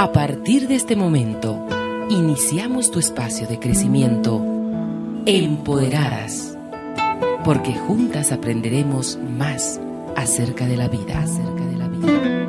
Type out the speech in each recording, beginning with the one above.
A partir de este momento, iniciamos tu espacio de crecimiento empoderadas, porque juntas aprenderemos más acerca de la vida, acerca de la vida.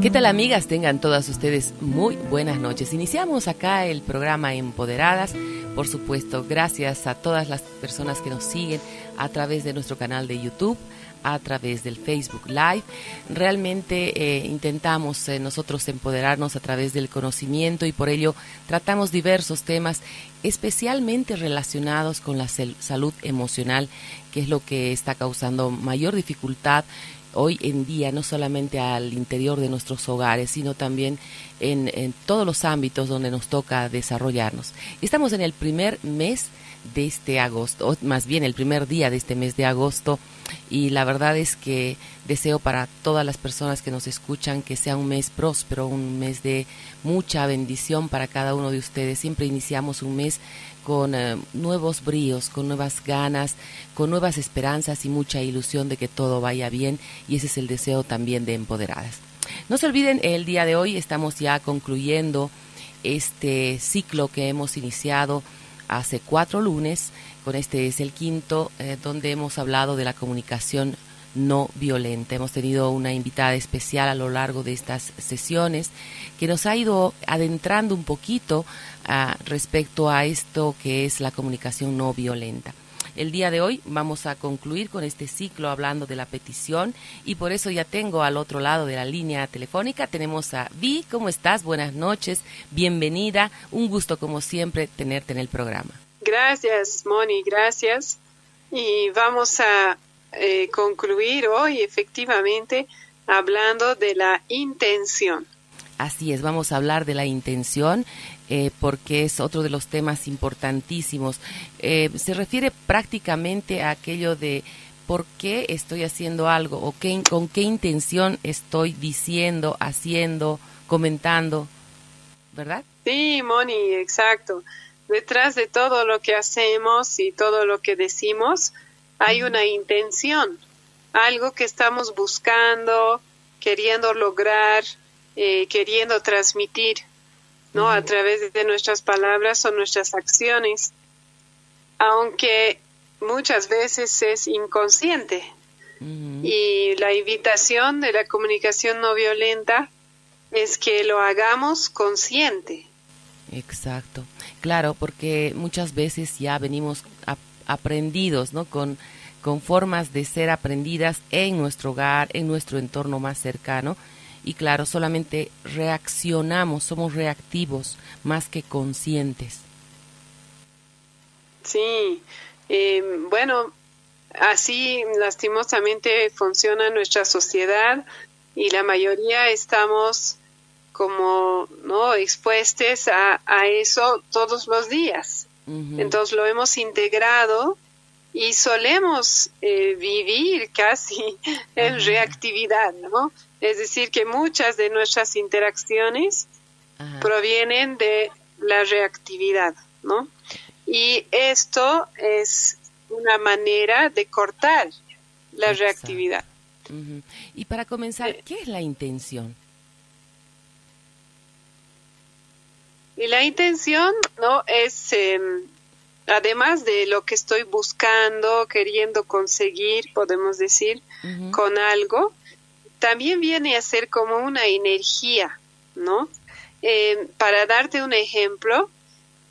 ¿Qué tal amigas? Tengan todas ustedes muy buenas noches. Iniciamos acá el programa Empoderadas, por supuesto, gracias a todas las personas que nos siguen a través de nuestro canal de YouTube a través del Facebook Live. Realmente eh, intentamos eh, nosotros empoderarnos a través del conocimiento y por ello tratamos diversos temas especialmente relacionados con la salud emocional, que es lo que está causando mayor dificultad hoy en día, no solamente al interior de nuestros hogares, sino también en, en todos los ámbitos donde nos toca desarrollarnos. Estamos en el primer mes de este agosto, o más bien el primer día de este mes de agosto, y la verdad es que deseo para todas las personas que nos escuchan que sea un mes próspero, un mes de mucha bendición para cada uno de ustedes. Siempre iniciamos un mes con eh, nuevos bríos, con nuevas ganas, con nuevas esperanzas y mucha ilusión de que todo vaya bien y ese es el deseo también de Empoderadas. No se olviden, el día de hoy estamos ya concluyendo este ciclo que hemos iniciado hace cuatro lunes, con este es el quinto, eh, donde hemos hablado de la comunicación no violenta. Hemos tenido una invitada especial a lo largo de estas sesiones que nos ha ido adentrando un poquito ah, respecto a esto que es la comunicación no violenta. El día de hoy vamos a concluir con este ciclo hablando de la petición y por eso ya tengo al otro lado de la línea telefónica, tenemos a Vi, ¿cómo estás? Buenas noches, bienvenida, un gusto como siempre tenerte en el programa. Gracias, Moni, gracias. Y vamos a eh, concluir hoy efectivamente hablando de la intención. Así es, vamos a hablar de la intención eh, porque es otro de los temas importantísimos. Eh, se refiere prácticamente a aquello de por qué estoy haciendo algo o qué, con qué intención estoy diciendo, haciendo, comentando, ¿verdad? Sí, Moni, exacto. Detrás de todo lo que hacemos y todo lo que decimos hay una intención, algo que estamos buscando, queriendo lograr, eh, queriendo transmitir, ¿no? A través de nuestras palabras o nuestras acciones, aunque muchas veces es inconsciente. Y la invitación de la comunicación no violenta es que lo hagamos consciente. Exacto. Claro, porque muchas veces ya venimos aprendidos, ¿no? Con con formas de ser aprendidas en nuestro hogar, en nuestro entorno más cercano, y claro, solamente reaccionamos, somos reactivos más que conscientes. Sí, em, bueno, así lastimosamente funciona nuestra sociedad y la mayoría estamos como no expuestos a, a eso todos los días. Entonces lo hemos integrado y solemos eh, vivir casi en reactividad, ¿no? Es decir, que muchas de nuestras interacciones provienen de la reactividad, ¿no? Y esto es una manera de cortar la reactividad. Y para comenzar, ¿qué es la intención? Y la intención, ¿no? Es em, además de lo que estoy buscando, queriendo conseguir, podemos decir, con algo, también viene a ser como una energía, ¿no? Eh, para darte un ejemplo,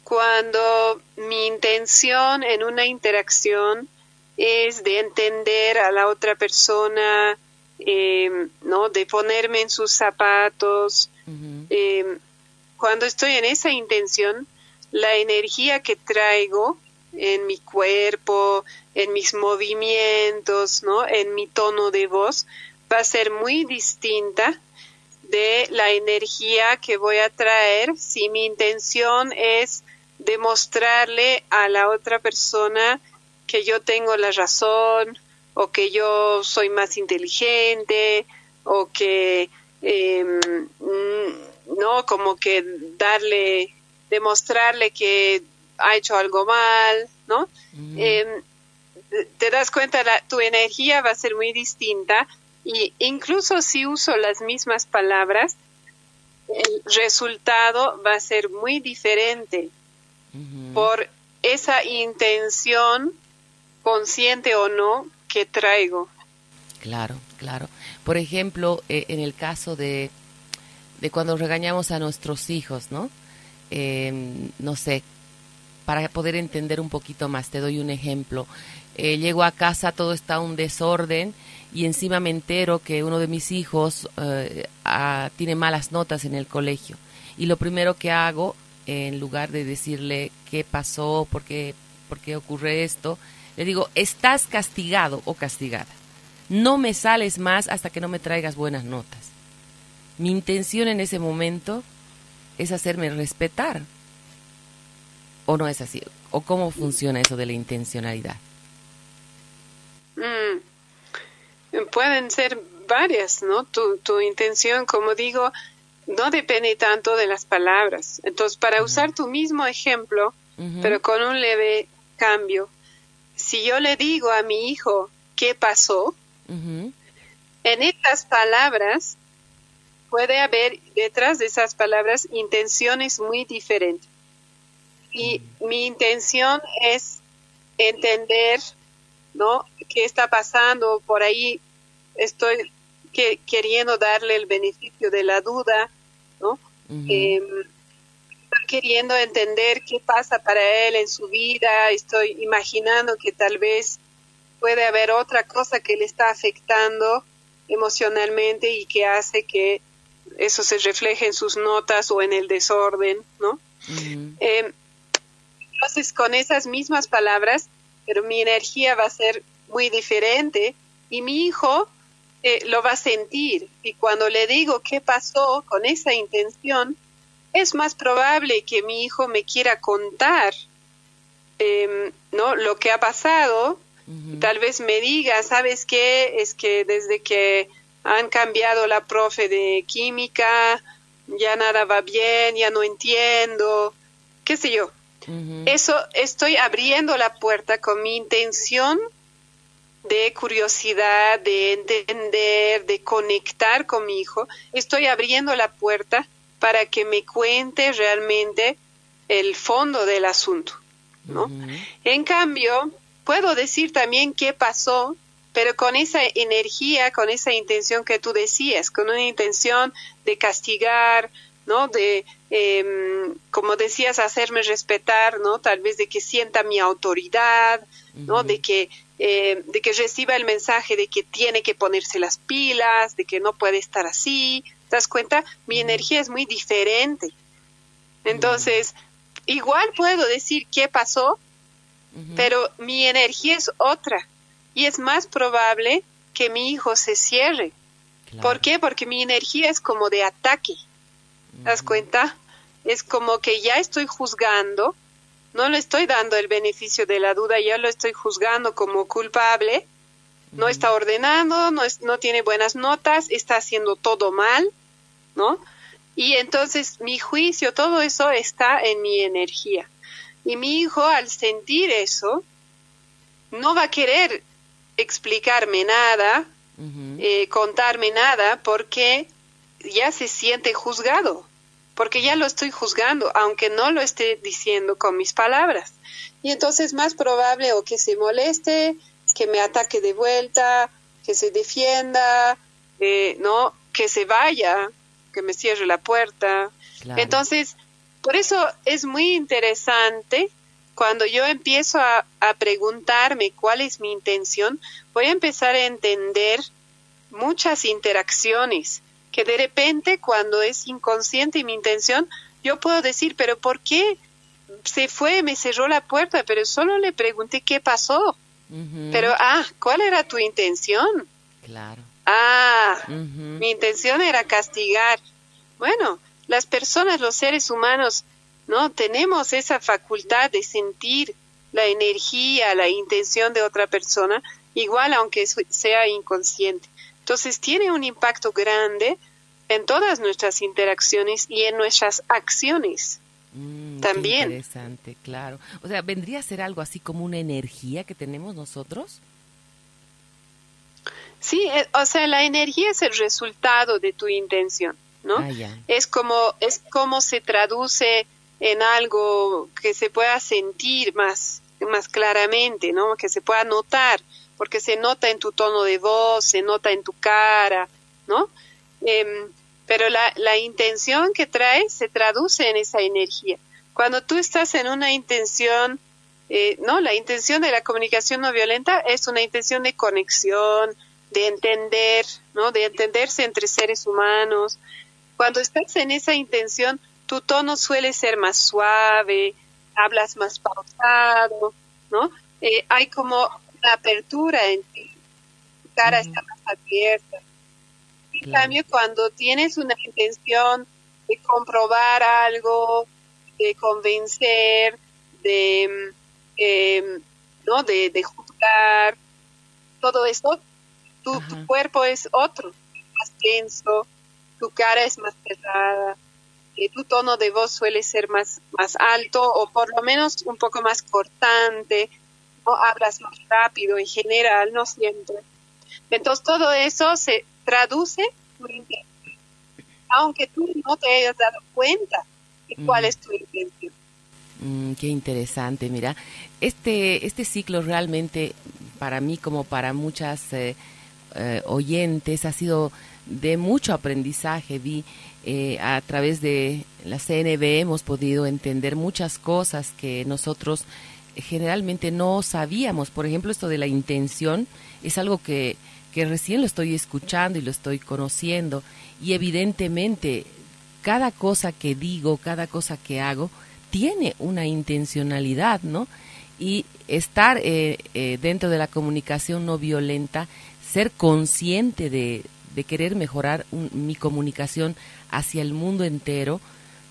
cuando mi intención en una interacción es de entender a la otra persona, eh, ¿no? De ponerme en sus zapatos. Eh, cuando estoy en esa intención, la energía que traigo en mi cuerpo, en mis movimientos, ¿no? En mi tono de voz va a ser muy distinta de la energía que voy a traer si mi intención es demostrarle a la otra persona que yo tengo la razón o que yo soy más inteligente o que em, no como que darle demostrarle que ha hecho algo mal, ¿no? Em, te das cuenta, la, tu energía va a ser muy distinta Y incluso si uso las mismas palabras, el resultado va a ser muy diferente por esa intención, consciente o no, que traigo. Claro, claro. Por ejemplo, eh, en el caso de, de cuando regañamos a nuestros hijos, ¿no? Em, no sé, para poder entender un poquito más, te doy un ejemplo. Eh, llego a casa, todo está un desorden y encima me entero que uno de mis hijos eh, tiene malas notas en el colegio. Y lo primero que hago, en lugar de decirle qué pasó, por qué, por qué ocurre esto, le digo, estás castigado o castigada. No me sales más hasta que no me traigas buenas notas. Mi intención en ese momento es hacerme respetar. ¿O no es así? ¿O cómo funciona eso de la intencionalidad? Mm. Pueden ser varias, ¿no? Tu, tu intención, como digo, no depende tanto de las palabras. Entonces, para usar tu mismo ejemplo, pero con un leve cambio, si yo le digo a mi hijo qué pasó, en estas palabras puede haber detrás de esas palabras intenciones muy diferentes. Y mi intención es entender, ¿no? ¿Qué está pasando? Por ahí estoy que, queriendo darle el beneficio de la duda, ¿no? Em, queriendo entender qué pasa para él en su vida, estoy imaginando que tal vez puede haber otra cosa que le está afectando emocionalmente y que hace que eso se refleje en sus notas o en el desorden, ¿no? Em, entonces, con esas mismas palabras, pero mi energía va a ser muy diferente y mi hijo eh, lo va a sentir. Y cuando le digo qué pasó con esa intención, es más probable que mi hijo me quiera contar em, ¿no? lo que ha pasado. Tal vez me diga, ¿sabes qué? Es que desde que han cambiado la profe de química, ya nada va bien, ya no entiendo, qué sé yo. Eso estoy abriendo la puerta con mi intención de curiosidad, de entender, de conectar con mi hijo, estoy abriendo la puerta para que me cuente realmente el fondo del asunto, ¿no? En cambio, puedo decir también qué pasó, pero con esa energía, con esa intención que tú decías, con una intención de castigar, ¿no? De, em, como decías, hacerme respetar, ¿no? Tal vez de que sienta mi autoridad, ¿no? De que eh, de que reciba el mensaje de que tiene que ponerse las pilas, de que no puede estar así. ¿Te das cuenta? Mi energía es muy diferente. Entonces, igual puedo decir qué pasó, pero mi energía es otra. Y es más probable que mi hijo se cierre. ¿Por qué? Porque mi energía es como de ataque. ¿Te das cuenta? Es como que ya estoy juzgando, no le estoy dando el beneficio de la duda, ya lo estoy juzgando como culpable, no está ordenando, no, es, no tiene buenas notas, está haciendo todo mal, ¿no? Y entonces mi juicio, todo eso está en mi energía. Y mi hijo al sentir eso, no va a querer explicarme nada, eh, contarme nada, porque ya se siente juzgado porque ya lo estoy juzgando, aunque no lo esté diciendo con mis palabras. Y entonces es más probable o que se moleste, que me ataque de vuelta, que se defienda, eh, ¿no? Que se vaya, que me cierre la puerta. Entonces, por eso es muy interesante cuando yo empiezo a, a, preguntarme cuál es mi intención, voy a empezar a entender muchas interacciones que de repente cuando es inconsciente mi intención, yo puedo decir, pero ¿por qué se fue, me cerró la puerta? Pero solo le pregunté qué pasó. Pero, ah, ¿cuál era tu intención? Claro. Ah, mi intención era castigar. Bueno, las personas, los seres humanos, ¿no? Tenemos esa facultad de sentir la energía, la intención de otra persona, igual aunque sea inconsciente. Entonces tiene un impacto grande en todas nuestras interacciones y en nuestras acciones. Mm, también. interesante, claro. O sea, ¿vendría a ser algo así como una energía que tenemos nosotros? Sí, eh, o sea, la energía es el resultado de tu intención, ¿no? Ah, es como es como se traduce en algo que se pueda sentir más más claramente, ¿no? Que se pueda notar, porque se nota en tu tono de voz, se nota en tu cara, ¿no? Em, pero la, la intención que traes se traduce en esa energía. Cuando tú estás en una intención, eh, no, la intención de la comunicación no violenta es una intención de conexión, de entender, ¿no? De entenderse entre seres humanos. Cuando estás en esa intención, tu tono suele ser más suave, hablas más pausado, ¿no? Eh, hay como una apertura en ti, tu cara está más abierta. En cambio, cuando tienes una intención de comprobar algo, de convencer, de, em, ¿no? de, de juzgar, todo eso, tu, tu, cuerpo es otro, más tenso, tu cara es más pesada, tu tono de voz suele ser más, más alto o por lo menos un poco más cortante, o hablas más rápido en general, no siempre. Entonces todo eso se traduce aunque tú no te hayas dado cuenta de cuál es tu intención. Mm, qué interesante, mira, este, este ciclo realmente para mí como para muchas eh, eh, oyentes ha sido de mucho aprendizaje. Vi eh, a través de la CNB hemos podido entender muchas cosas que nosotros generalmente no sabíamos. Por ejemplo, esto de la intención es algo que, que recién lo estoy escuchando y lo estoy conociendo y evidentemente cada cosa que digo, cada cosa que hago, tiene una intencionalidad, ¿no? Y estar eh, eh, dentro de la comunicación no violenta, ser consciente de, de querer mejorar mi comunicación hacia el mundo entero,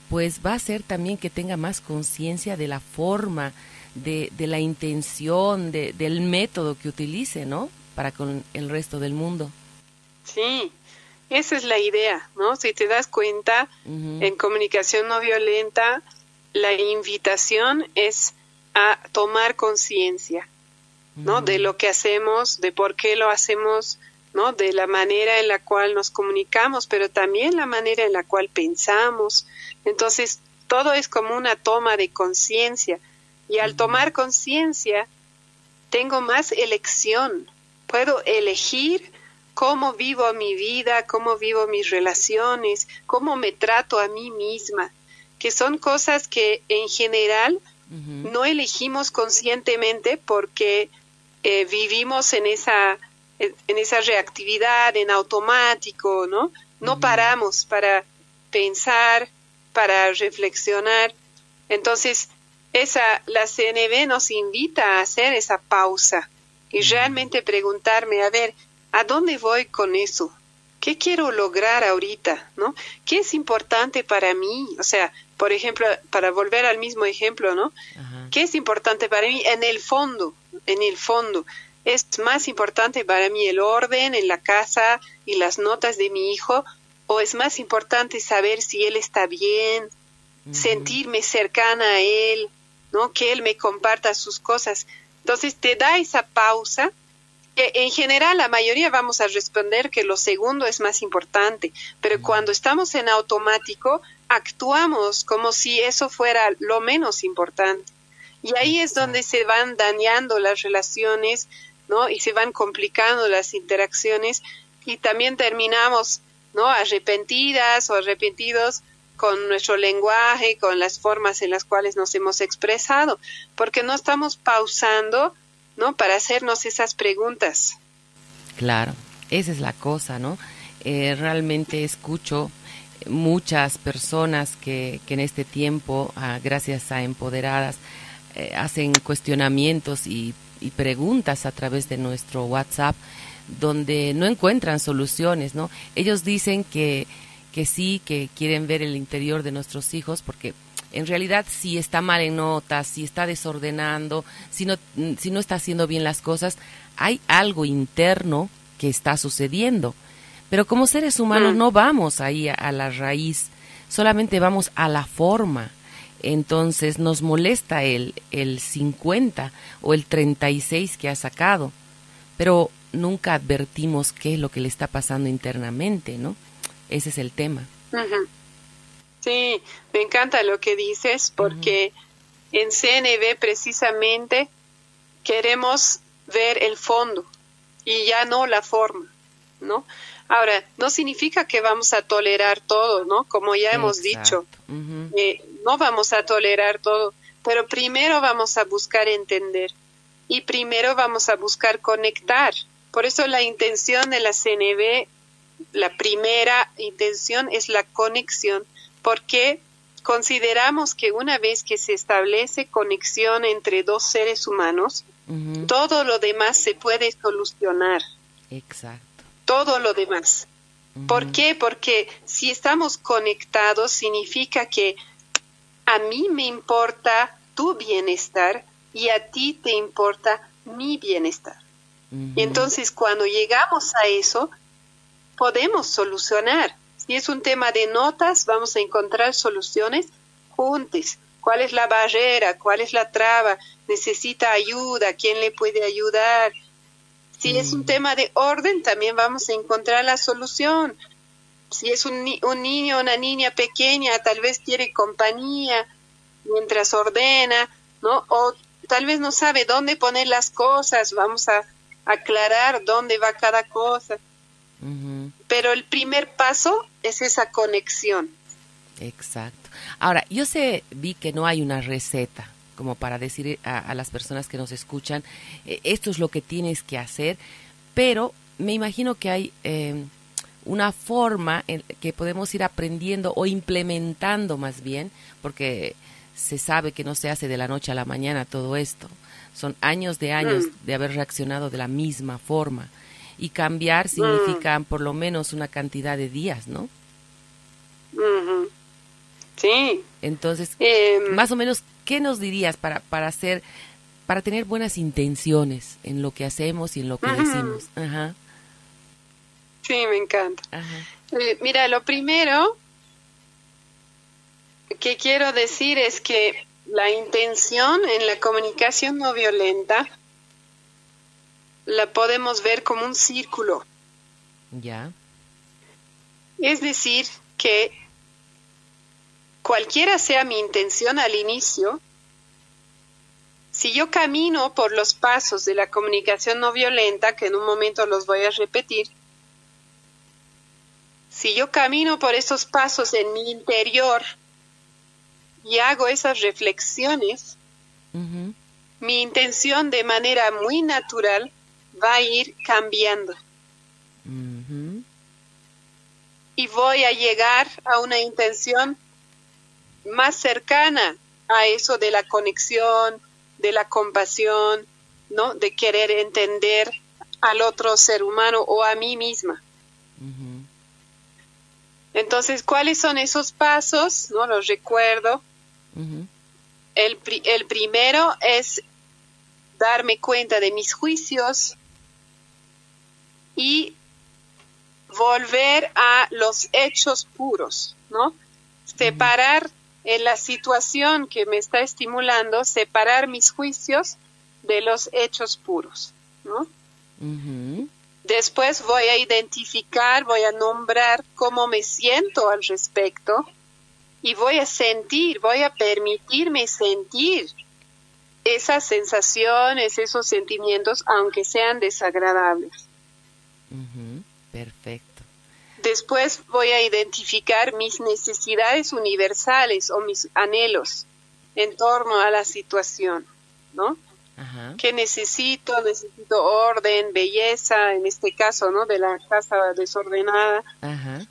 pues va a ser también que tenga más conciencia de la forma, de, de la intención, de, del método que utilice, ¿no? Para con el resto del mundo. Sí, esa es la idea, ¿no? Si te das cuenta, en comunicación no violenta, la invitación es a tomar conciencia, ¿no? De lo que hacemos, de por qué lo hacemos, ¿no? De la manera en la cual nos comunicamos, pero también la manera en la cual pensamos. Entonces, todo es como una toma de conciencia. Y al tomar conciencia, tengo más elección. Puedo elegir cómo vivo mi vida, cómo vivo mis relaciones, cómo me trato a mí misma, que son cosas que en general no elegimos conscientemente porque eh, vivimos en esa, en esa reactividad, en automático, ¿no? No paramos para pensar, para reflexionar. Entonces, esa, la CNB nos invita a hacer esa pausa y realmente preguntarme, a ver, ¿A dónde voy con eso? ¿Qué quiero lograr ahorita? ¿No? ¿Qué es importante para mí? O sea, por ejemplo, para volver al mismo ejemplo, ¿no? ¿Qué es importante para mí? En el fondo, en el fondo. Es más importante para mí el orden en la casa y las notas de mi hijo o es más importante saber si él está bien, sentirme cercana a él, ¿no? Que él me comparta sus cosas. Entonces te da esa pausa en general la mayoría vamos a responder que lo segundo es más importante, pero cuando estamos en automático actuamos como si eso fuera lo menos importante. Y ahí es donde se van dañando las relaciones, ¿no? Y se van complicando las interacciones y también terminamos, ¿no? Arrepentidas o arrepentidos con nuestro lenguaje, con las formas en las cuales nos hemos expresado, porque no estamos pausando ¿no? Para hacernos esas preguntas. Claro, esa es la cosa, ¿no? Eh, realmente escucho muchas personas que, que en este tiempo, ah, gracias a Empoderadas, eh, hacen cuestionamientos y, y, preguntas a través de nuestro WhatsApp donde no encuentran soluciones, ¿no? Ellos dicen que, que sí, que quieren ver el interior de nuestros hijos porque en realidad si está mal en notas, si está desordenando, si no, si no está haciendo bien las cosas, hay algo interno que está sucediendo. Pero como seres humanos mm. no vamos ahí a, la raíz, solamente vamos a la forma. Entonces nos molesta el, el 50 o el 36 que ha sacado. Pero nunca advertimos qué es lo que le está pasando internamente, ¿no? Ese es el tema. Sí, me encanta lo que dices porque en CNB precisamente queremos ver el fondo y ya no la forma, ¿no? Ahora, no significa que vamos a tolerar todo, ¿no? Como ya hemos dicho, eh, no vamos a tolerar todo, pero primero vamos a buscar entender y primero vamos a buscar conectar. Por eso la intención de la CNB, la primera intención es la conexión, porque consideramos que una vez que se establece conexión entre dos seres humanos, todo lo demás se puede solucionar. Exacto. Todo lo demás. ¿Por qué? Porque si estamos conectados significa que a mí me importa tu bienestar y a ti te importa mi bienestar. Y entonces cuando llegamos a eso, podemos solucionar. Si es un tema de notas, vamos a encontrar soluciones juntos. ¿Cuál es la barrera? ¿Cuál es la traba? ¿Necesita ayuda? ¿Quién le puede ayudar? Si es un mm. tema de orden, también vamos a encontrar la solución. Si es un, un niño o una niña pequeña, tal vez quiere compañía mientras ordena, ¿no? O tal vez no sabe dónde poner las cosas, vamos a aclarar dónde va cada cosa. Pero el primer paso es esa conexión. Exacto. Ahora, yo sé, vi que no hay una receta como para decir a, las personas que nos escuchan, eh, esto es lo que tienes que hacer, pero me imagino que hay eh, una forma en que podemos ir aprendiendo o implementando más bien, porque se sabe que no se hace de la noche a la mañana todo esto. Son años de años mm. de haber reaccionado de la misma forma. Y cambiar mm. significa por lo menos una cantidad de días, ¿no? Sí. Entonces, em. más o menos, ¿qué nos dirías para, para hacer, para tener buenas intenciones en lo que hacemos y en lo que decimos? Ajá. Sí, me encanta. Eh, mira, lo primero que quiero decir es que la intención en la comunicación no violenta la podemos ver como un círculo. Ya. Es decir, que cualquiera sea mi intención al inicio, si yo camino por los pasos de la comunicación no violenta, que en un momento los voy a repetir, si yo camino por esos pasos en mi interior, y hago esas reflexiones, mi intención de manera muy natural va a ir cambiando. Y voy a llegar a una intención más cercana a eso de la conexión, de la compasión, ¿no? De querer entender al otro ser humano o a mí misma. Entonces, ¿cuáles son esos pasos? No los recuerdo el, el primero es darme cuenta de mis juicios y volver a los hechos puros, ¿no? Separar en la situación que me está estimulando, separar mis juicios de los hechos puros, ¿no? Después voy a identificar, voy a nombrar cómo me siento al respecto y voy a sentir, voy a permitirme sentir esas sensaciones, esos sentimientos, aunque sean desagradables. Perfecto. Después voy a identificar mis necesidades universales o mis anhelos en torno a la situación, ¿no? Ajá. ¿Qué necesito? Necesito orden, belleza, en este caso, ¿no? De la casa desordenada. Ajá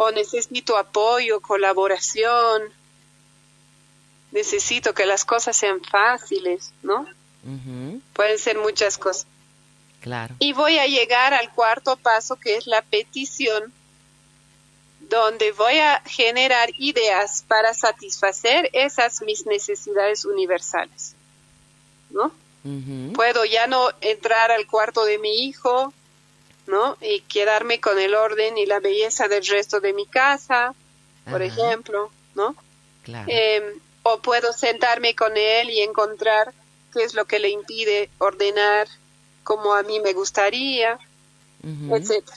o necesito apoyo, colaboración, necesito que las cosas sean fáciles, ¿no? Pueden ser muchas cosas. Claro. Y voy a llegar al cuarto paso que es la petición, donde voy a generar ideas para satisfacer esas mis necesidades universales, ¿no? Puedo ya no entrar al cuarto de mi hijo, ¿no? Y quedarme con el orden y la belleza del resto de mi casa, por ejemplo, ¿no? Em, o puedo sentarme con él y encontrar qué es lo que le impide ordenar como a mí me gustaría, etcétera.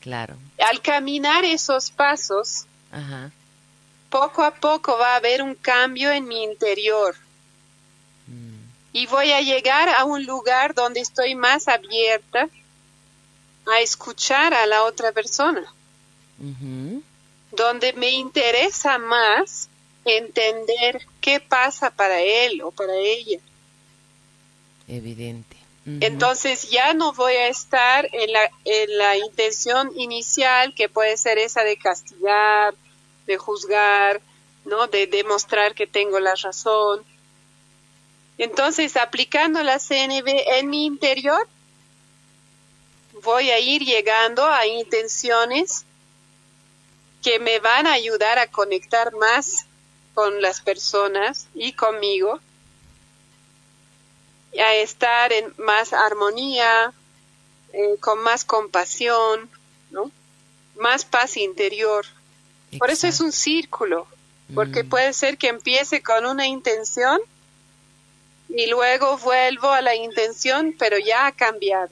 Claro. Al caminar esos pasos, poco a poco va a haber un cambio en mi interior. Mm. Y voy a llegar a un lugar donde estoy más abierta a escuchar a la otra persona. Donde me interesa más entender qué pasa para él o para ella. Evidente. Entonces ya no voy a estar en la, en la intención inicial que puede ser esa de castigar, de juzgar, ¿no? De demostrar que tengo la razón. Entonces, aplicando la CNB en mi interior, voy a ir llegando a intenciones que me van a ayudar a conectar más con las personas y conmigo, a estar en más armonía, eh, con más compasión, ¿no? más paz interior. Por eso es un círculo, porque mm. puede ser que empiece con una intención y luego vuelvo a la intención, pero ya ha cambiado.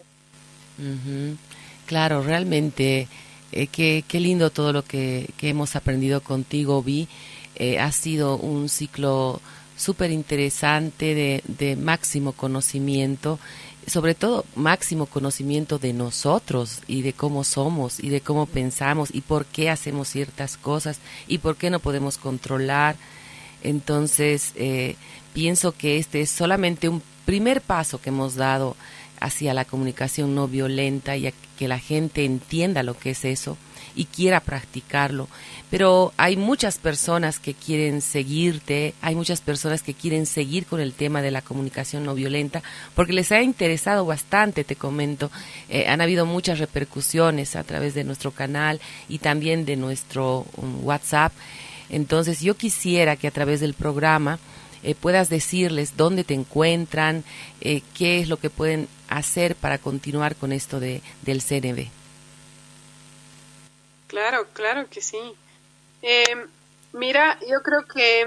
Claro, realmente, eh, qué, qué, lindo todo lo que, que hemos aprendido contigo, Vi. Eh, ha sido un ciclo súper interesante de, máximo conocimiento sobre todo máximo conocimiento de nosotros y de cómo somos y de cómo pensamos y por qué hacemos ciertas cosas y por qué no podemos controlar. Entonces, eh, pienso que este es solamente un primer paso que hemos dado hacia la comunicación no violenta y a que la gente entienda lo que es eso y quiera practicarlo. Pero hay muchas personas que quieren seguirte, hay muchas personas que quieren seguir con el tema de la comunicación no violenta, porque les ha interesado bastante, te comento. Eh, han habido muchas repercusiones a través de nuestro canal y también de nuestro um, WhatsApp. Entonces yo quisiera que a través del programa eh, puedas decirles dónde te encuentran, eh, qué es lo que pueden hacer para continuar con esto de, del CNB. Claro, claro que sí. Eh, mira, yo creo que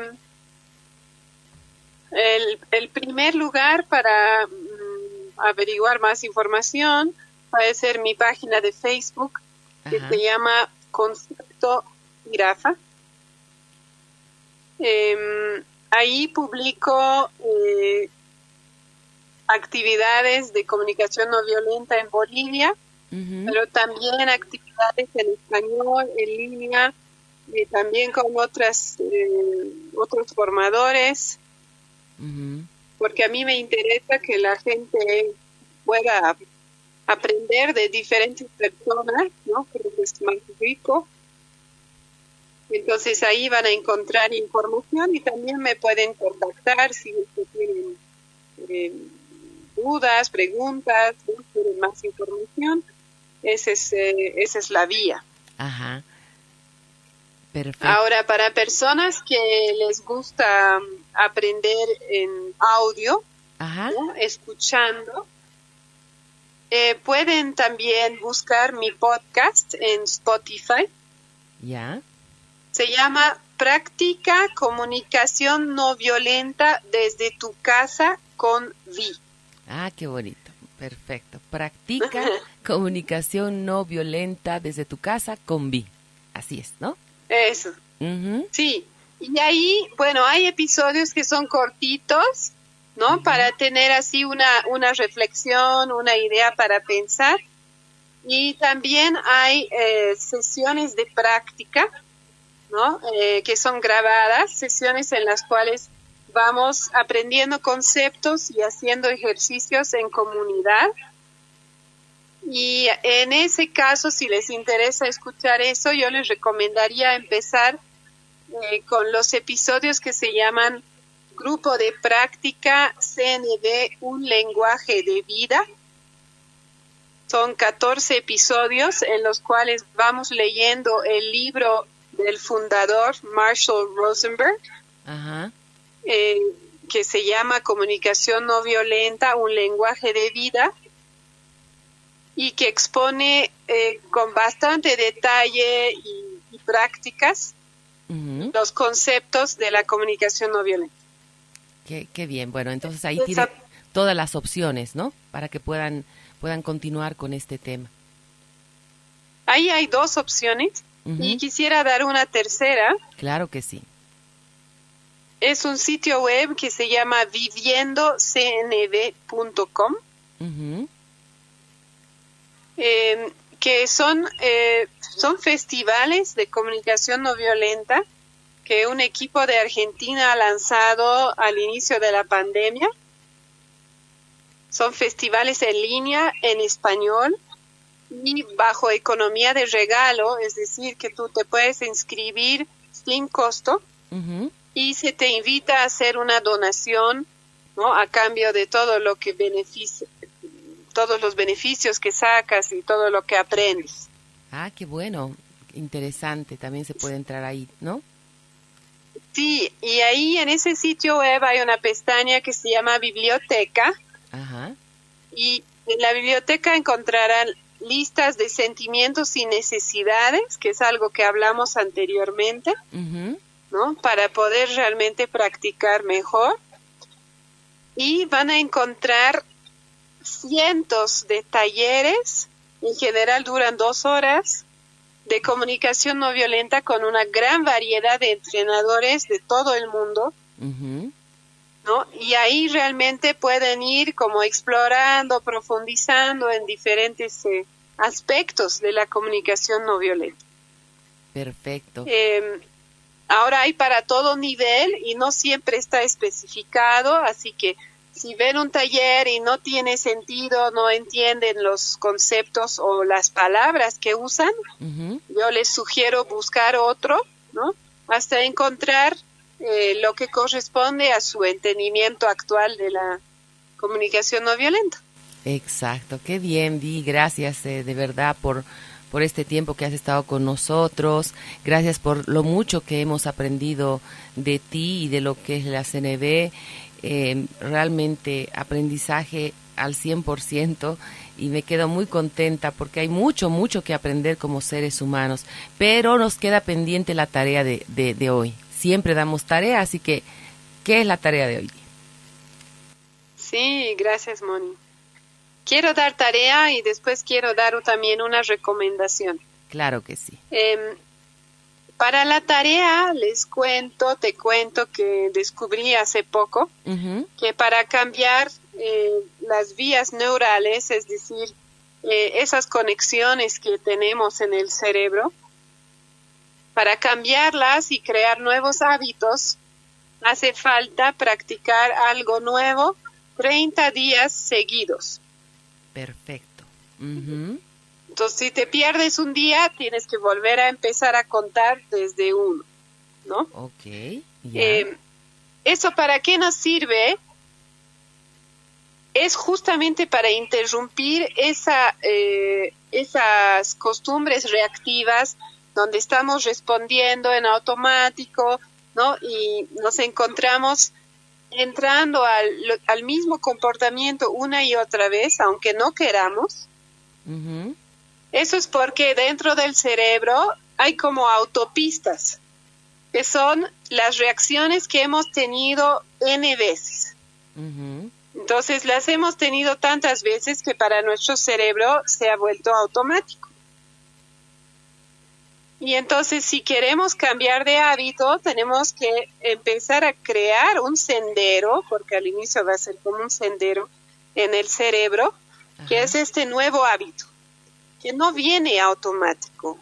el, el primer lugar para mm, averiguar más información puede ser mi página de Facebook que se llama Concepto Girafa. Em, ahí publico eh, actividades de comunicación no violenta en Bolivia, pero también actividades en español, en línea, y también con otras, eh, otros formadores, porque a mí me interesa que la gente pueda aprender de diferentes personas, ¿no? Creo que es más rico. Entonces ahí van a encontrar información y también me pueden contactar si tienen eh, dudas, preguntas, quieren más información. Ese es, eh, esa es la vía. Ajá. Ahora, para personas que les gusta aprender en audio, escuchando, eh, pueden también buscar mi podcast en Spotify. Ya. Se llama Práctica Comunicación No Violenta desde tu casa con Vi. Ah, qué bonito. Perfecto. Practica comunicación no violenta desde tu casa con Vi. Así es, ¿no? Eso. Sí. Y ahí, bueno, hay episodios que son cortitos, ¿no? Para tener así una, una reflexión, una idea para pensar. Y también hay eh, sesiones de práctica, ¿no? Eh, que son grabadas, sesiones en las cuales vamos aprendiendo conceptos y haciendo ejercicios en comunidad. Y en ese caso, si les interesa escuchar eso, yo les recomendaría empezar eh, con los episodios que se llaman Grupo de Práctica CND, un lenguaje de vida. Son 14 episodios en los cuales vamos leyendo el libro del fundador Marshall Rosenberg, eh, que se llama Comunicación no violenta, un lenguaje de vida y que expone eh, con bastante detalle y, prácticas los conceptos de la comunicación no violenta. Qué, qué bien, bueno, entonces ahí tiene todas las opciones, ¿no? Para que puedan, puedan continuar con este tema. Ahí hay dos opciones y quisiera dar una tercera. Claro que sí. Es un sitio web que se llama viviendocnv.com. Em, que son, eh, son festivales de comunicación no violenta que un equipo de Argentina ha lanzado al inicio de la pandemia. Son festivales en línea en español y bajo economía de regalo, es decir, que tú te puedes inscribir sin costo y se te invita a hacer una donación ¿no? a cambio de todo lo que beneficia, todos los beneficios que sacas y todo lo que aprendes. Ah, qué bueno, interesante, también se puede entrar ahí, ¿no? Sí, y ahí en ese sitio web hay una pestaña que se llama biblioteca. Ajá. Y en la biblioteca encontrarán listas de sentimientos y necesidades, que es algo que hablamos anteriormente, ¿no? Para poder realmente practicar mejor. Y van a encontrar cientos de talleres, en general duran dos horas, de comunicación no violenta con una gran variedad de entrenadores de todo el mundo. ¿no? Y ahí realmente pueden ir como explorando, profundizando en diferentes eh, aspectos de la comunicación no violenta. Perfecto. Em, ahora hay para todo nivel y no siempre está especificado, así que si ven un taller y no tiene sentido, no entienden los conceptos o las palabras que usan, yo les sugiero buscar otro, ¿no? Hasta encontrar eh, lo que corresponde a su entendimiento actual de la comunicación no violenta. Exacto, qué bien, Vi, gracias eh, de verdad por, por este tiempo que has estado con nosotros, gracias por lo mucho que hemos aprendido de ti y de lo que es la CNB eh, realmente aprendizaje al 100% y me quedo muy contenta porque hay mucho, mucho que aprender como seres humanos, pero nos queda pendiente la tarea de, de, hoy. Siempre damos tarea, así que, ¿qué es la tarea de hoy? Sí, gracias, Moni. Quiero dar tarea y después quiero dar también una recomendación. Claro que sí. Em, para la tarea les cuento, te cuento que descubrí hace poco que para cambiar eh, las vías neurales, es decir, eh, esas conexiones que tenemos en el cerebro, para cambiarlas y crear nuevos hábitos, hace falta practicar algo nuevo 30 días seguidos. Perfecto. Entonces, si te pierdes un día, tienes que volver a empezar a contar desde uno, ¿no? Ok. Eh, ¿Eso para qué nos sirve? Es justamente para interrumpir esa, eh, esas costumbres reactivas donde estamos respondiendo en automático, ¿no? Y nos encontramos entrando al, al mismo comportamiento una y otra vez, aunque no queramos. Eso es porque dentro del cerebro hay como autopistas, que son las reacciones que hemos tenido N veces. Entonces las hemos tenido tantas veces que para nuestro cerebro se ha vuelto automático. Y entonces si queremos cambiar de hábito, tenemos que empezar a crear un sendero, porque al inicio va a ser como un sendero en el cerebro, que es este nuevo hábito que no viene automático,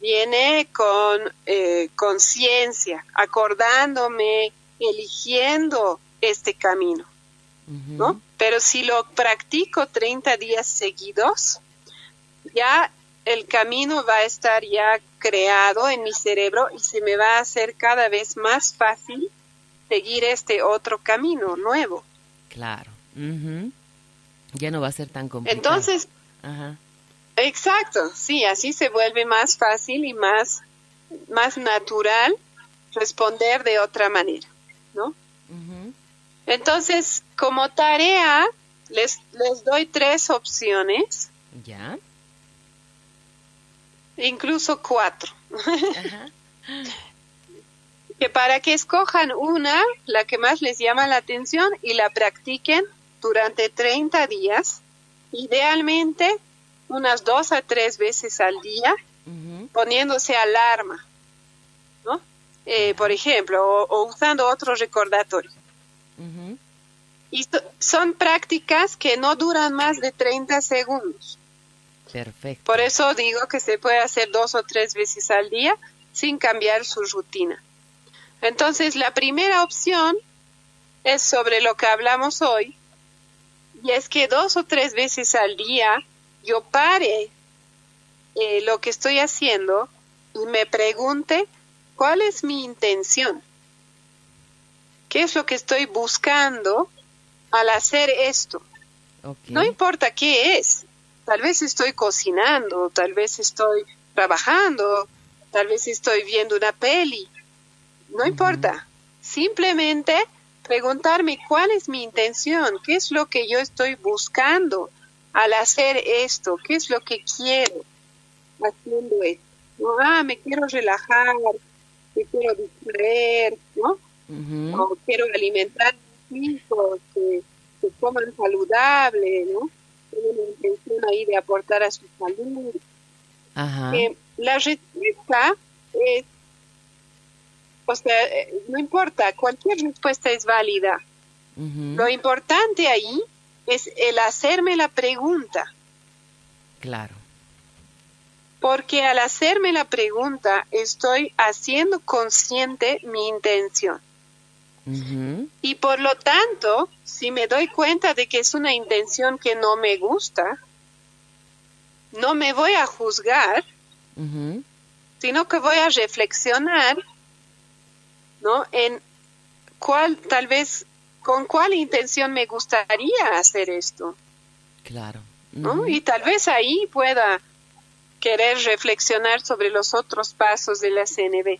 viene con eh, conciencia, acordándome, eligiendo este camino, ¿no? Pero si lo practico 30 días seguidos, ya el camino va a estar ya creado en mi cerebro y se me va a hacer cada vez más fácil seguir este otro camino nuevo. Claro. Ya no va a ser tan complicado. Entonces, Ajá. Exacto, sí, así se vuelve más fácil y más, más natural responder de otra manera, ¿no? Entonces, como tarea, les, les doy tres opciones. Ya. Incluso cuatro. que para que escojan una, la que más les llama la atención, y la practiquen durante 30 días, idealmente unas dos a tres veces al día, poniéndose alarma, ¿no? Eh, por ejemplo, o, usando otro recordatorio. Y son prácticas que no duran más de 30 segundos. Perfecto. Por eso digo que se puede hacer dos o tres veces al día sin cambiar su rutina. Entonces, la primera opción es sobre lo que hablamos hoy, y es que dos o tres veces al día yo pare eh, lo que estoy haciendo y me pregunte cuál es mi intención, qué es lo que estoy buscando al hacer esto. No importa qué es, tal vez estoy cocinando, tal vez estoy trabajando, tal vez estoy viendo una peli, no importa, simplemente preguntarme cuál es mi intención, qué es lo que yo estoy buscando al hacer esto, qué es lo que quiero haciendo esto. Ah, me quiero relajar, me quiero distraer, ¿no? O quiero alimentar a mis hijos, que, coman saludable, ¿no? Una intención ahí de aportar a su salud. Eh, la respuesta es, o sea, eh, no importa, cualquier respuesta es válida. Lo importante ahí es el hacerme la pregunta. Claro. Porque al hacerme la pregunta estoy haciendo consciente mi intención. Y por lo tanto, si me doy cuenta de que es una intención que no me gusta, no me voy a juzgar, sino que voy a reflexionar, ¿no? En cuál tal vez con cuál intención me gustaría hacer esto. Claro. ¿no? Y tal vez ahí pueda querer reflexionar sobre los otros pasos de la CNB.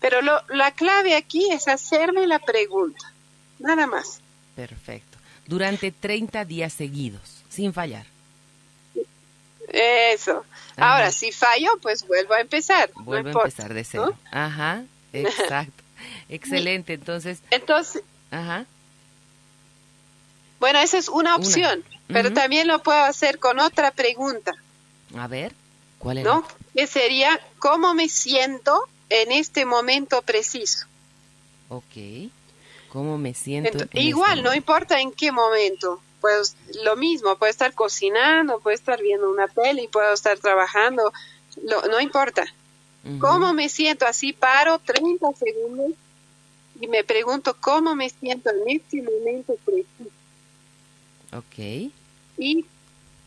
Pero lo, la clave aquí es hacerme la pregunta, nada más. Perfecto. Durante 30 días seguidos, sin fallar. Eso. Ahora, si fallo, pues vuelvo a empezar. Vuelvo a empezar de cero. Ajá, exacto. Excelente, entonces. Entonces. Ajá. Bueno, esa es una opción, pero también lo puedo hacer con otra pregunta. A ver, ¿cuál es? ¿No? Que sería, ¿cómo me siento en este momento preciso? Ok. ¿Cómo me siento? igual, este no importa en qué momento. Pues lo mismo, puedo estar cocinando, puedo estar viendo una peli, puedo estar trabajando, no importa. ¿Cómo me siento? Así paro 30 segundos y me pregunto cómo me siento en este momento preciso. Ok. Y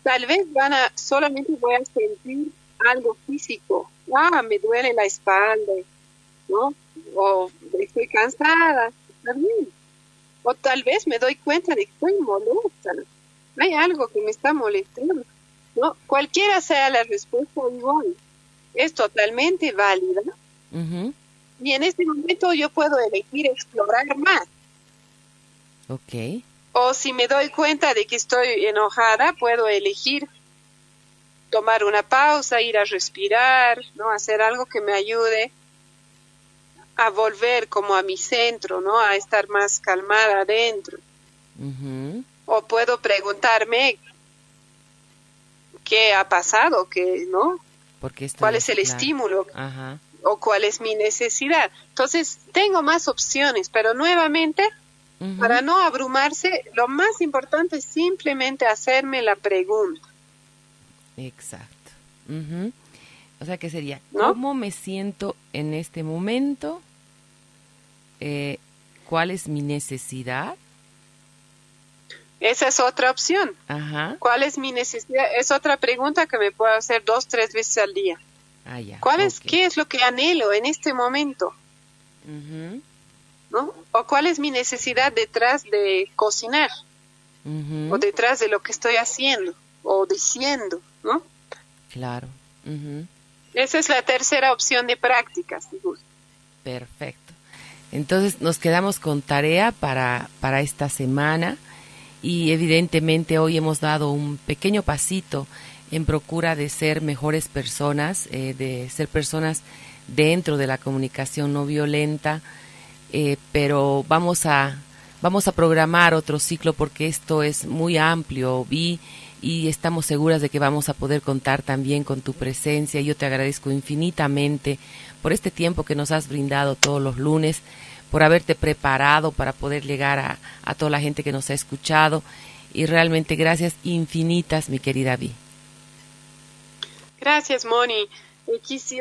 tal vez van a, solamente voy a sentir algo físico. Ah, me duele la espalda, ¿no? O estoy cansada, también. O tal vez me doy cuenta de que estoy molesta. Hay algo que me está molestando. ¿no? Cualquiera sea la respuesta igual. Es totalmente válida. Y en este momento yo puedo elegir explorar más. Ok. O si me doy cuenta de que estoy enojada, puedo elegir tomar una pausa, ir a respirar, ¿no? Hacer algo que me ayude a volver como a mi centro, ¿no? A estar más calmada adentro. O puedo preguntarme qué ha pasado, qué, ¿no? ¿Cuál es el estímulo? O cuál es mi necesidad. Entonces, tengo más opciones, pero nuevamente para no abrumarse, lo más importante es simplemente hacerme la pregunta. Exacto. O sea, que sería, ¿cómo me siento en este momento? Eh, ¿Cuál es mi necesidad? Esa es otra opción. Ajá. ¿Cuál es mi necesidad? Es otra pregunta que me puedo hacer dos, tres veces al día. Ah, ya. ¿Cuál es, qué es lo que anhelo en este momento? ¿no? O cuál es mi necesidad detrás de cocinar, o detrás de lo que estoy haciendo, o diciendo, ¿no? Claro. Esa es la tercera opción de práctica, si Perfecto. Entonces nos quedamos con tarea para, para esta semana y evidentemente hoy hemos dado un pequeño pasito en procura de ser mejores personas, eh, de ser personas dentro de la comunicación no violenta, eh, pero vamos a, vamos a programar otro ciclo porque esto es muy amplio, vi, y estamos seguras de que vamos a poder contar también con tu presencia. Yo te agradezco infinitamente por este tiempo que nos has brindado todos los lunes, por haberte preparado para poder llegar a, a toda la gente que nos ha escuchado y realmente gracias infinitas, mi querida Vi. Gracias, Moni.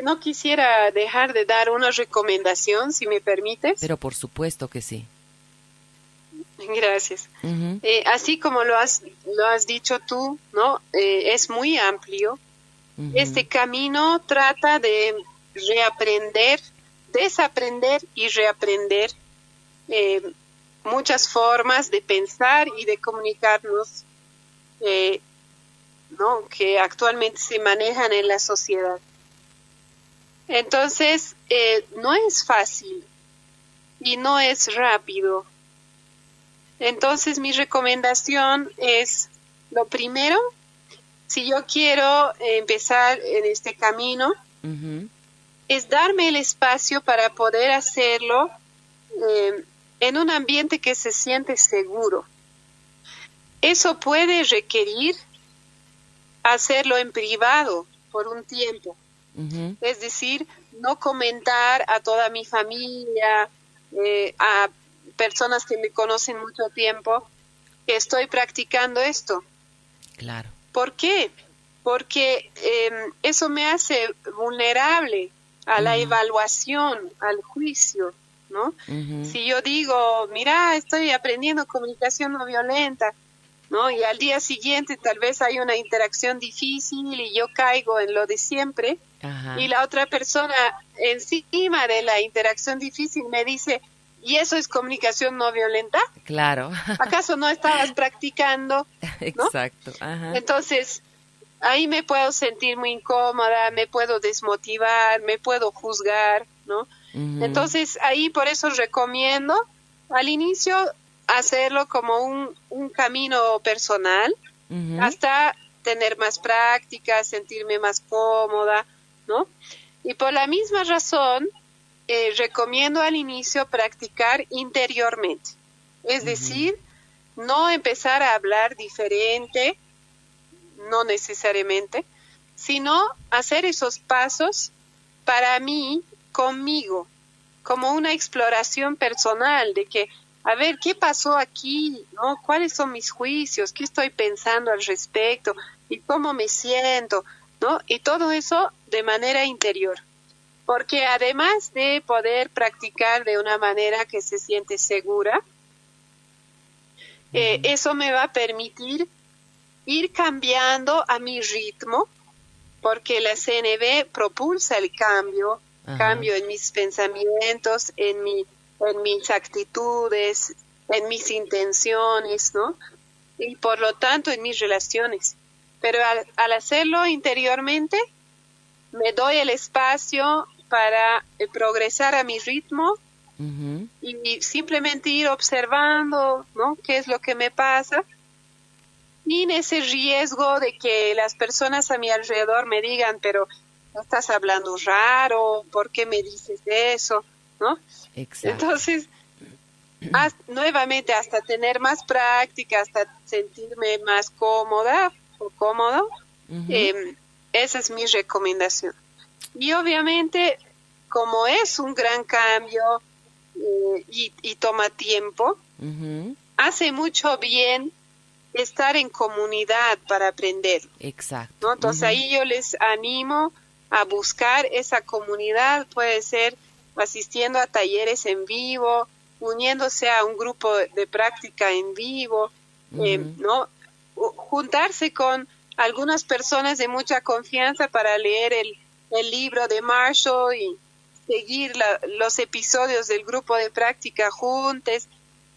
No quisiera dejar de dar una recomendación, si me permites. Pero por supuesto que sí. Gracias. Eh, así como lo has, lo has dicho tú, ¿no? Eh, es muy amplio. Este camino trata de reaprender, desaprender y reaprender eh, muchas formas de pensar y de comunicarnos ¿no? que actualmente se manejan en la sociedad. Entonces, no es fácil y no es rápido entonces mi recomendación es, lo primero, si yo quiero empezar en este camino, es darme el espacio para poder hacerlo eh, en un ambiente que se siente seguro. Eso puede requerir hacerlo en privado por un tiempo. Es decir, no comentar a toda mi familia, eh, a personas que me conocen mucho tiempo que estoy practicando esto. Claro. ¿Por qué? Porque em, eso me hace vulnerable a la evaluación, al juicio, ¿no? Si yo digo, mira, estoy aprendiendo comunicación no violenta, ¿no? Y al día siguiente tal vez hay una interacción difícil y yo caigo en lo de siempre, y la otra persona encima de la interacción difícil me dice, ¿Y eso es comunicación no violenta? Claro. ¿Acaso no estabas practicando? Exacto. Entonces, ahí me puedo sentir muy incómoda, me puedo desmotivar, me puedo juzgar, ¿no? Entonces, ahí por eso recomiendo al inicio hacerlo como un, un camino personal hasta tener más práctica, sentirme más cómoda, ¿no? Y por la misma razón, eh, recomiendo al inicio practicar interiormente, es decir, no empezar a hablar diferente, no necesariamente, sino hacer esos pasos para mí, conmigo, como una exploración personal de que, a ver, ¿qué pasó aquí? ¿No? ¿Cuáles son mis juicios? ¿Qué estoy pensando al respecto? ¿Y cómo me siento? ¿No? Y todo eso de manera interior porque además de poder practicar de una manera que se siente segura, eh, eso me va a permitir ir cambiando a mi ritmo, porque la CNB propulsa el cambio, cambio en mis pensamientos, en, mi, en mis actitudes, en mis intenciones, ¿no? Y por lo tanto en mis relaciones. Pero al hacerlo interiormente, me doy el espacio para eh, progresar a mi ritmo y, simplemente ir observando, ¿no? ¿Qué es lo que me pasa? Sin ese riesgo de que las personas a mi alrededor me digan, pero estás hablando raro, ¿por qué me dices eso? ¿No? Entonces, nuevamente, hasta tener más práctica, hasta sentirme más cómoda o cómodo, em, esa es mi recomendación. Y obviamente, como es un gran cambio eh, y, toma tiempo, hace mucho bien estar en comunidad para aprender. Exacto. Entonces ahí yo les animo a buscar esa comunidad, puede ser asistiendo a talleres en vivo, uniéndose a un grupo de práctica en vivo, eh, ¿no? Juntarse con algunas personas de mucha confianza para leer el, el libro de Marshall y seguir los episodios del grupo de práctica juntos.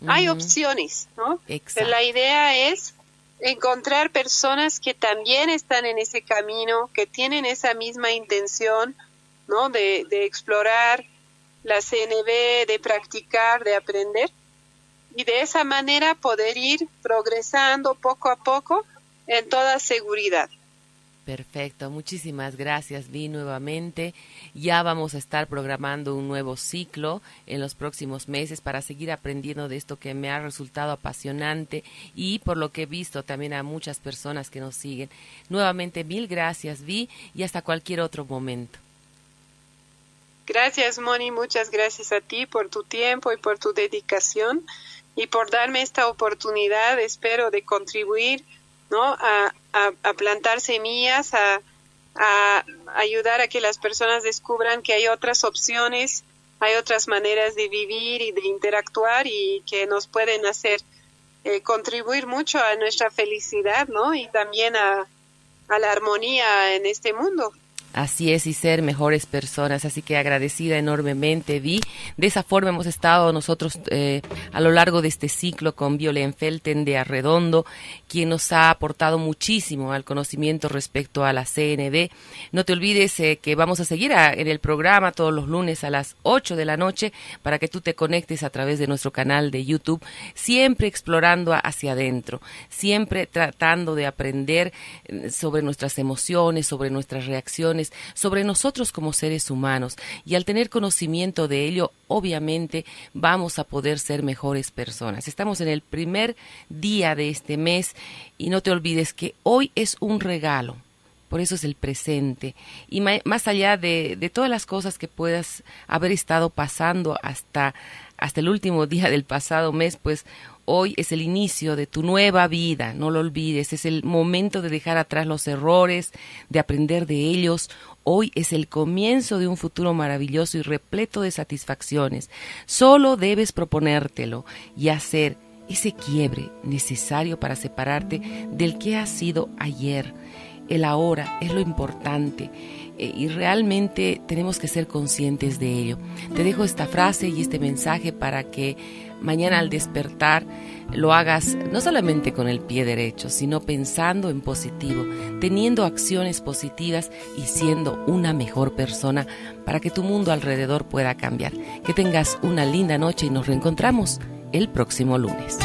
Hay opciones, ¿no? La idea es encontrar personas que también están en ese camino, que tienen esa misma intención, ¿no? De, de explorar la CNB, de practicar, de aprender y de esa manera poder ir progresando poco a poco en toda seguridad. Perfecto, muchísimas gracias Vi nuevamente. Ya vamos a estar programando un nuevo ciclo en los próximos meses para seguir aprendiendo de esto que me ha resultado apasionante y por lo que he visto también a muchas personas que nos siguen. Nuevamente mil gracias Vi y hasta cualquier otro momento. Gracias Moni, muchas gracias a ti por tu tiempo y por tu dedicación y por darme esta oportunidad, espero, de contribuir ¿no? a, a, plantar semillas, a, a ayudar a que las personas descubran que hay otras opciones, hay otras maneras de vivir y de interactuar y que nos pueden hacer eh, contribuir mucho a nuestra felicidad, ¿no? Y también a, a la armonía en este mundo. Así es, y ser mejores personas. Así que agradecida enormemente, Vi. De esa forma hemos estado nosotros eh, a lo largo de este ciclo con Violen Felten de Arredondo, quien nos ha aportado muchísimo al conocimiento respecto a la CNB. No te olvides eh, que vamos a seguir en el programa todos los lunes a las 8 de la noche para que tú te conectes a través de nuestro canal de YouTube, siempre explorando hacia adentro, siempre tratando de aprender eh, sobre nuestras emociones, sobre nuestras reacciones sobre nosotros como seres humanos y al tener conocimiento de ello, obviamente vamos a poder ser mejores personas. Estamos en el primer día de este mes y no te olvides que hoy es un regalo. Por eso es el presente. Y más allá de, todas las cosas que puedas haber estado pasando hasta, hasta el último día del pasado mes, pues Hoy es el inicio de tu nueva vida, no lo olvides, es el momento de dejar atrás los errores, de aprender de ellos. Hoy es el comienzo de un futuro maravilloso y repleto de satisfacciones. Solo debes proponértelo y hacer ese quiebre necesario para separarte del que has sido ayer. El ahora es lo importante eh, y realmente tenemos que ser conscientes de ello. Te dejo esta frase y este mensaje para que mañana al despertar lo hagas no solamente con el pie derecho, sino pensando en positivo, teniendo acciones positivas y siendo una mejor persona para que tu mundo alrededor pueda cambiar. Que tengas una linda noche y nos reencontramos el próximo lunes.